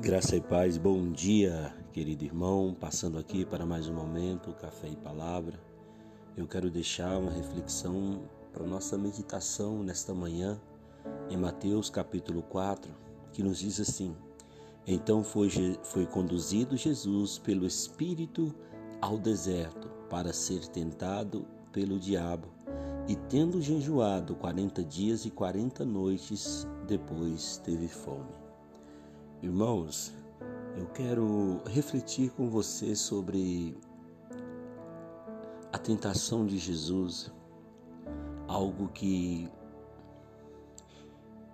Graça e paz, bom dia, querido irmão. Passando aqui para mais um momento, café e palavra. Eu quero deixar uma reflexão para nossa meditação nesta manhã, em Mateus capítulo 4, que nos diz assim: Então foi, foi conduzido Jesus pelo Espírito ao deserto para ser tentado pelo diabo, e tendo jejuado quarenta dias e quarenta noites, depois teve fome. Irmãos, eu quero refletir com você sobre a tentação de Jesus, algo que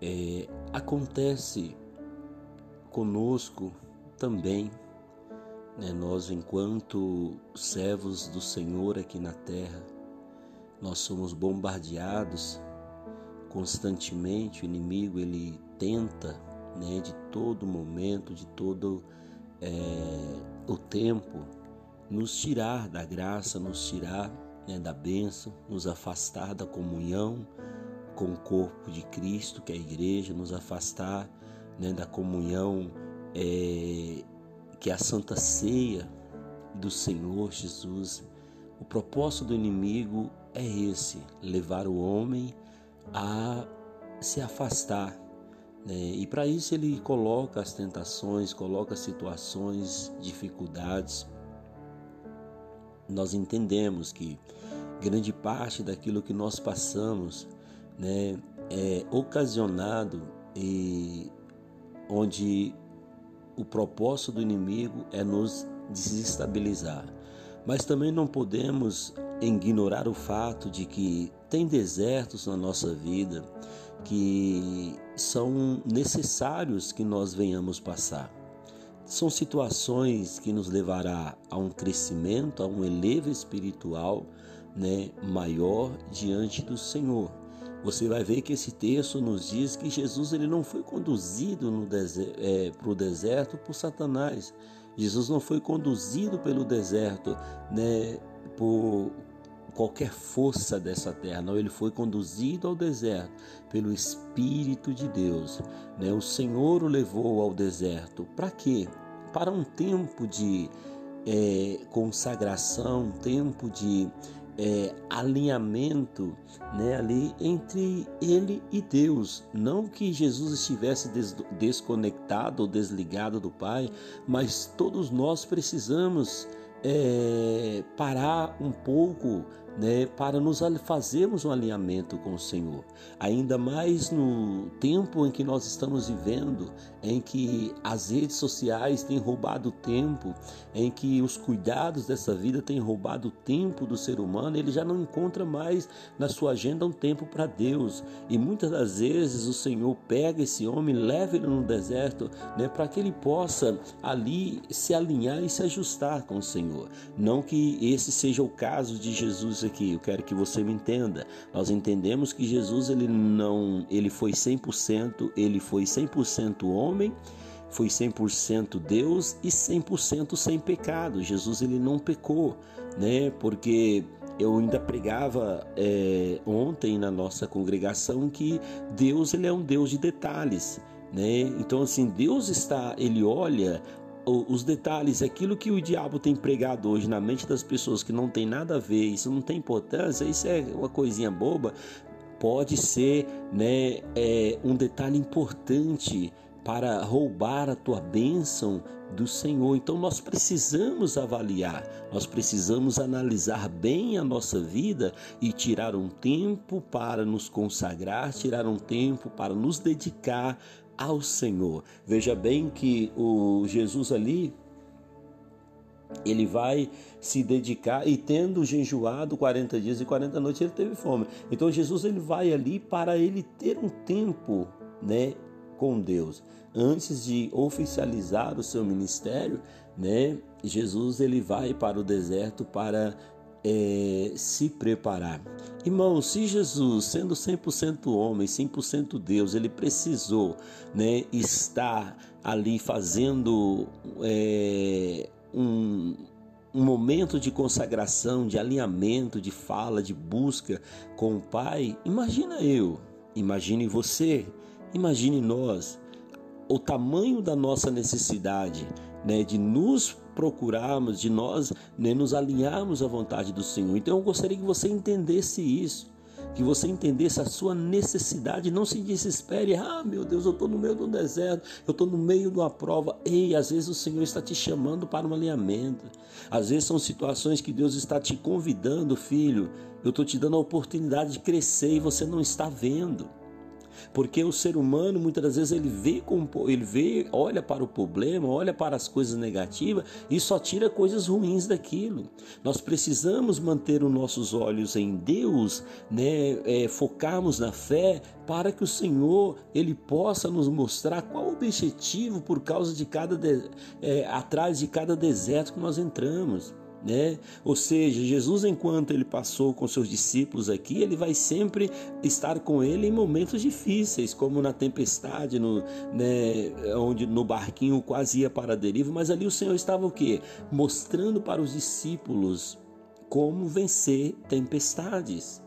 é, acontece conosco também, né? nós, enquanto servos do Senhor aqui na terra, nós somos bombardeados constantemente, o inimigo ele tenta né, de todo momento, de todo é, o tempo, nos tirar da graça, nos tirar né, da bênção, nos afastar da comunhão com o corpo de Cristo, que é a igreja, nos afastar né, da comunhão é, que é a Santa Ceia do Senhor Jesus. O propósito do inimigo é esse: levar o homem a se afastar? E para isso ele coloca as tentações, coloca situações, dificuldades. Nós entendemos que grande parte daquilo que nós passamos né, é ocasionado e onde o propósito do inimigo é nos desestabilizar. Mas também não podemos ignorar o fato de que tem desertos na nossa vida que são necessários que nós venhamos passar. São situações que nos levará a um crescimento, a um elevo espiritual né, maior diante do Senhor. Você vai ver que esse texto nos diz que Jesus ele não foi conduzido é, para o deserto por Satanás. Jesus não foi conduzido pelo deserto né, por, qualquer força dessa terra, não, ele foi conduzido ao deserto pelo Espírito de Deus. Né? O Senhor o levou ao deserto. Para quê? Para um tempo de é, consagração, um tempo de é, alinhamento né, ali entre ele e Deus. Não que Jesus estivesse des desconectado ou desligado do Pai, mas todos nós precisamos é, parar um pouco né, para nos fazermos um alinhamento com o Senhor. Ainda mais no tempo em que nós estamos vivendo, em que as redes sociais têm roubado tempo, em que os cuidados dessa vida têm roubado o tempo do ser humano, ele já não encontra mais na sua agenda um tempo para Deus. E muitas das vezes o Senhor pega esse homem, leva ele no deserto, né, para que ele possa ali se alinhar e se ajustar com o Senhor. Não que esse seja o caso de Jesus aqui, eu quero que você me entenda. Nós entendemos que Jesus ele não, ele foi 100%, ele foi 100% homem, foi 100% Deus e 100% sem pecado. Jesus ele não pecou, né? Porque eu ainda pregava é, ontem na nossa congregação que Deus ele é um Deus de detalhes. Né? Então assim Deus está, ele olha os detalhes, aquilo que o diabo tem pregado hoje na mente das pessoas que não tem nada a ver, isso não tem importância, isso é uma coisinha boba, pode ser né, é, um detalhe importante para roubar a tua bênção do Senhor. Então nós precisamos avaliar, nós precisamos analisar bem a nossa vida e tirar um tempo para nos consagrar, tirar um tempo para nos dedicar ao Senhor. Veja bem que o Jesus ali ele vai se dedicar e tendo jejuado 40 dias e 40 noites ele teve fome. Então Jesus ele vai ali para ele ter um tempo, né, com Deus. Antes de oficializar o seu ministério, né, Jesus ele vai para o deserto para é, se preparar. Irmão, se Jesus, sendo 100% homem, 100% Deus, ele precisou né, estar ali fazendo é, um, um momento de consagração, de alinhamento, de fala, de busca com o Pai, imagina eu, imagine você, imagine nós. o tamanho da nossa necessidade, né, de nos procurarmos, de nós né, nos alinharmos à vontade do Senhor. Então eu gostaria que você entendesse isso que você entendesse a sua necessidade, não se desespere, ah meu Deus, eu estou no meio do deserto, eu estou no meio de uma prova. Ei, às vezes o Senhor está te chamando para um alinhamento, às vezes são situações que Deus está te convidando, filho, eu estou te dando a oportunidade de crescer e você não está vendo. Porque o ser humano muitas das vezes ele vê, ele vê, olha para o problema, olha para as coisas negativas e só tira coisas ruins daquilo. Nós precisamos manter os nossos olhos em Deus, né, é, focarmos na fé para que o Senhor ele possa nos mostrar qual o objetivo por causa de cada de, é, atrás de cada deserto que nós entramos né? Ou seja, Jesus enquanto ele passou com seus discípulos aqui, ele vai sempre estar com ele em momentos difíceis, como na tempestade, no, né, onde no barquinho quase ia para a deriva, mas ali o Senhor estava o quê? Mostrando para os discípulos como vencer tempestades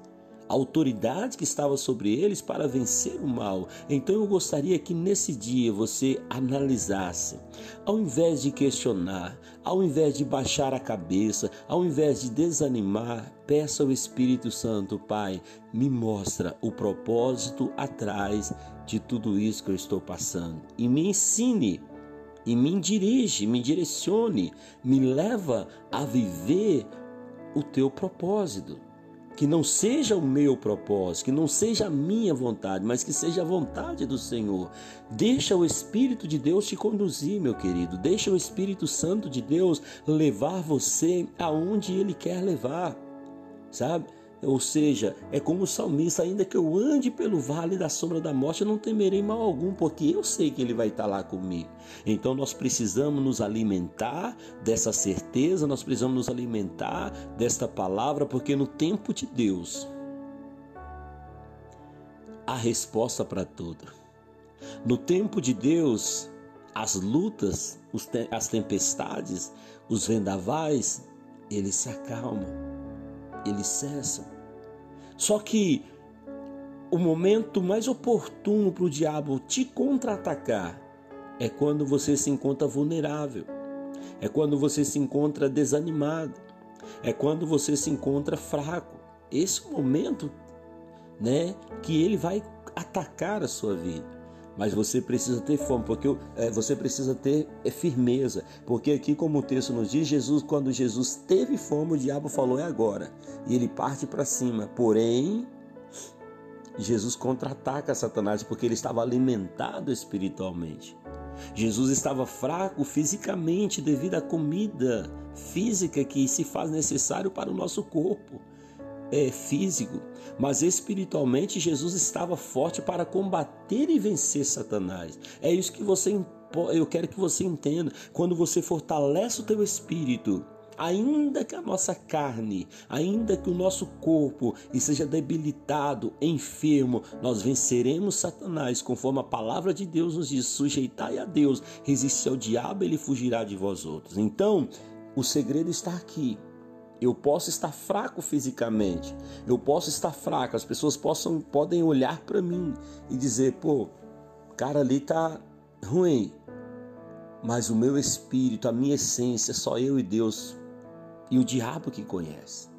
autoridade que estava sobre eles para vencer o mal. Então eu gostaria que nesse dia você analisasse, ao invés de questionar, ao invés de baixar a cabeça, ao invés de desanimar, peça ao Espírito Santo, Pai, me mostra o propósito atrás de tudo isso que eu estou passando. E me ensine e me dirige, me direcione, me leva a viver o teu propósito que não seja o meu propósito, que não seja a minha vontade, mas que seja a vontade do Senhor. Deixa o Espírito de Deus te conduzir, meu querido. Deixa o Espírito Santo de Deus levar você aonde ele quer levar. Sabe? Ou seja, é como o salmista, ainda que eu ande pelo vale da sombra da morte, eu não temerei mal algum, porque eu sei que ele vai estar lá comigo. Então nós precisamos nos alimentar dessa certeza, nós precisamos nos alimentar desta palavra, porque no tempo de Deus há resposta para tudo. No tempo de Deus, as lutas, as tempestades, os vendavais, eles se acalmam, eles cessam. Só que o momento mais oportuno para o diabo te contra-atacar é quando você se encontra vulnerável, é quando você se encontra desanimado, é quando você se encontra fraco. Esse é momento, né, que ele vai atacar a sua vida. Mas você precisa ter fome, porque é, você precisa ter é, firmeza. Porque aqui, como o texto nos diz, Jesus, quando Jesus teve fome, o diabo falou: é agora. E ele parte para cima. Porém, Jesus contra-ataca Satanás porque ele estava alimentado espiritualmente. Jesus estava fraco fisicamente devido à comida física que se faz necessário para o nosso corpo é, físico, mas espiritualmente Jesus estava forte para combater e vencer Satanás. É isso que você eu quero que você entenda. Quando você fortalece o teu espírito, ainda que a nossa carne, ainda que o nosso corpo esteja debilitado, enfermo, nós venceremos Satanás, conforme a palavra de Deus nos diz: sujeitai a Deus, resistir ao diabo, ele fugirá de vós outros. Então, o segredo está aqui. Eu posso estar fraco fisicamente, eu posso estar fraco, as pessoas possam, podem olhar para mim e dizer: pô, cara ali tá ruim, mas o meu espírito, a minha essência, só eu e Deus e o diabo que conhece.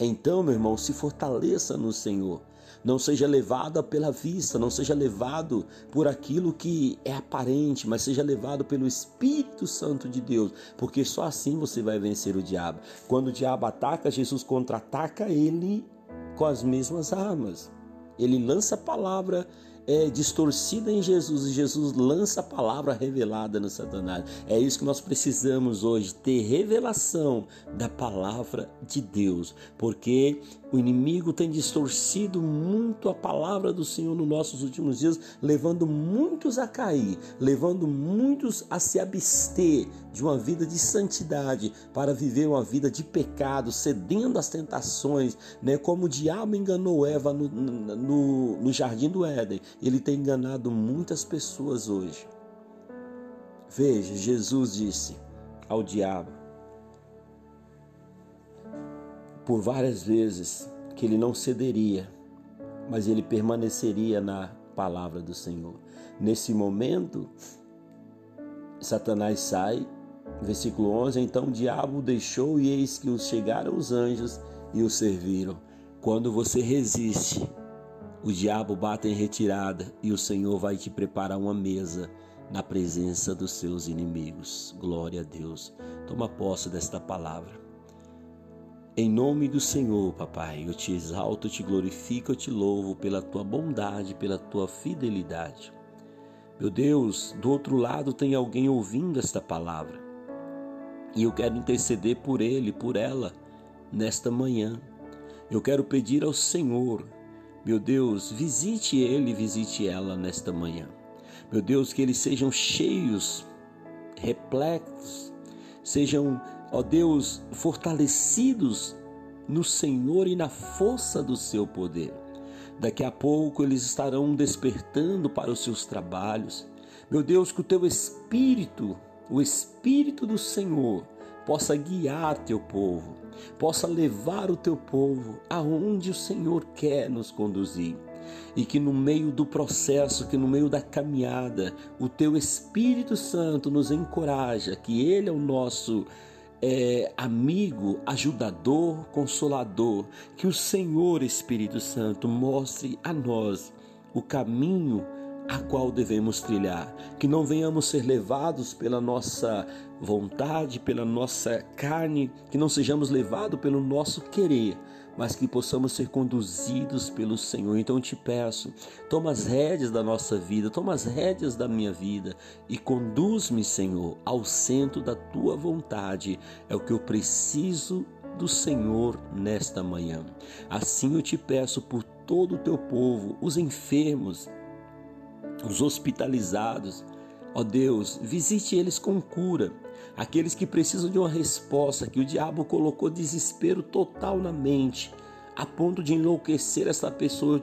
Então, meu irmão, se fortaleça no Senhor. Não seja levado pela vista, não seja levado por aquilo que é aparente, mas seja levado pelo Espírito Santo de Deus, porque só assim você vai vencer o diabo. Quando o diabo ataca, Jesus contra-ataca ele com as mesmas armas. Ele lança a palavra é, distorcida em Jesus e Jesus lança a palavra revelada no Satanás. É isso que nós precisamos hoje, ter revelação da palavra de Deus, porque o inimigo tem distorcido muito a palavra do Senhor nos nossos últimos dias, levando muitos a cair, levando muitos a se abster de uma vida de santidade para viver uma vida de pecado, cedendo às tentações, né? como o diabo enganou Eva no, no, no jardim do Éden, ele tem enganado muitas pessoas hoje. Veja, Jesus disse ao diabo: por várias vezes que ele não cederia, mas ele permaneceria na palavra do Senhor. Nesse momento, Satanás sai, versículo 11: Então o diabo deixou, e eis que os chegaram os anjos e o serviram. Quando você resiste, o diabo bate em retirada e o Senhor vai te preparar uma mesa na presença dos seus inimigos. Glória a Deus. Toma posse desta palavra. Em nome do Senhor, papai, eu te exalto, eu te glorifico, eu te louvo pela tua bondade, pela tua fidelidade. Meu Deus, do outro lado tem alguém ouvindo esta palavra. E eu quero interceder por ele, por ela, nesta manhã. Eu quero pedir ao Senhor, meu Deus, visite ele, visite ela nesta manhã. Meu Deus, que eles sejam cheios, repletos, sejam, ó Deus, fortalecidos no Senhor e na força do seu poder. Daqui a pouco eles estarão despertando para os seus trabalhos. Meu Deus, que o teu Espírito, o Espírito do Senhor, possa guiar teu povo, possa levar o teu povo aonde o Senhor quer nos conduzir e que no meio do processo, que no meio da caminhada, o teu Espírito Santo nos encoraja, que Ele é o nosso é, amigo, ajudador, consolador, que o Senhor Espírito Santo mostre a nós o caminho a qual devemos trilhar, que não venhamos ser levados pela nossa vontade, pela nossa carne, que não sejamos levados pelo nosso querer, mas que possamos ser conduzidos pelo Senhor. Então eu te peço, toma as rédeas da nossa vida, toma as rédeas da minha vida e conduz-me, Senhor, ao centro da tua vontade. É o que eu preciso do Senhor nesta manhã. Assim eu te peço por todo o teu povo, os enfermos, os hospitalizados. Ó Deus, visite eles com cura. Aqueles que precisam de uma resposta, que o diabo colocou desespero total na mente, a ponto de enlouquecer essa pessoa,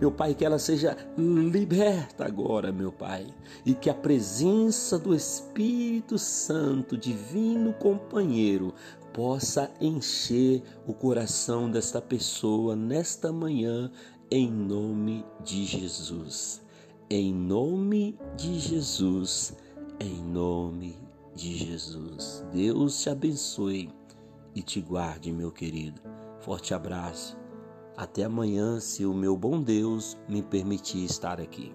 meu Pai, que ela seja liberta agora, meu Pai, e que a presença do Espírito Santo, divino companheiro, possa encher o coração desta pessoa nesta manhã, em nome de Jesus. Em nome de Jesus, em nome de Jesus. Deus te abençoe e te guarde, meu querido. Forte abraço. Até amanhã, se o meu bom Deus me permitir estar aqui.